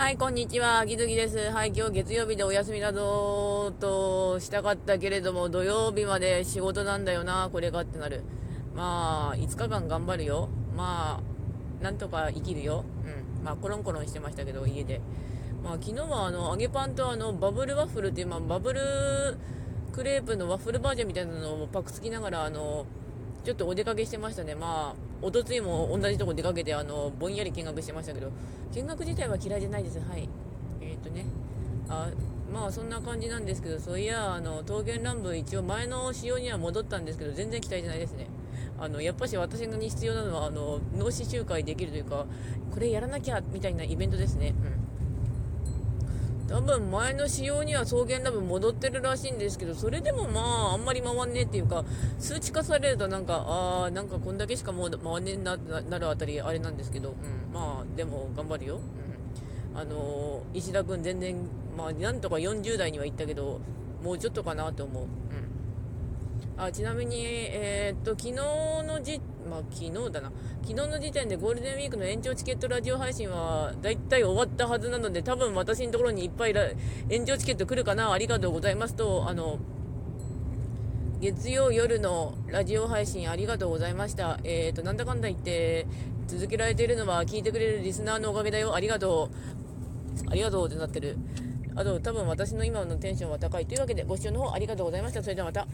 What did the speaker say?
はい、こんにちは。ギズギです。はい、今日月曜日でお休みだぞとしたかったけれども、土曜日まで仕事なんだよな、これがってなる。まあ、5日間頑張るよ。まあ、なんとか生きるよ。うん。まあ、コロンコロンしてましたけど、家で。まあ、昨日はあの、揚げパンとあの、バブルワッフルっていう、まあ、バブルクレープのワッフルバージョンみたいなのをパクつきながら、あの、ちょっとお出かけしてましたね。まあ、おとついも同じとこ出かけて、あの、ぼんやり見学してましたけど、見学自体は嫌いじゃないです。はい。えっ、とね。あ、まあそんな感じなんですけど、そういや、あの、桃源乱舞一応前の仕様には戻ったんですけど、全然期待じゃないですね。あの、やっぱし私に必要なのは、あの、脳死集会できるというか、これやらなきゃ、みたいなイベントですね。うん。多分前の仕様には草原ラブ戻ってるらしいんですけど、それでもまあ、あんまり回んねえっていうか、数値化されるとなんか、ああ、なんかこんだけしかもう回んねえな、なるあたりあれなんですけど、うん、まあ、でも頑張るよ。うん。あのー、石田君全然、まあ、なんとか40代には行ったけど、もうちょっとかなと思う。うん。あちなみに、えー、っと、昨日のじ、まあ、昨日だな。昨日の時点でゴールデンウィークの延長チケットラジオ配信は、だいたい終わったはずなので、多分私のところにいっぱい延長チケット来るかな、ありがとうございますと、あの、月曜夜のラジオ配信ありがとうございました。えっ、ー、と、なんだかんだ言って、続けられているのは聞いてくれるリスナーのおかげだよ。ありがとう。ありがとうってなってる。あと、多分私の今のテンションは高いというわけで、ご視聴の方ありがとうございました。それではまた。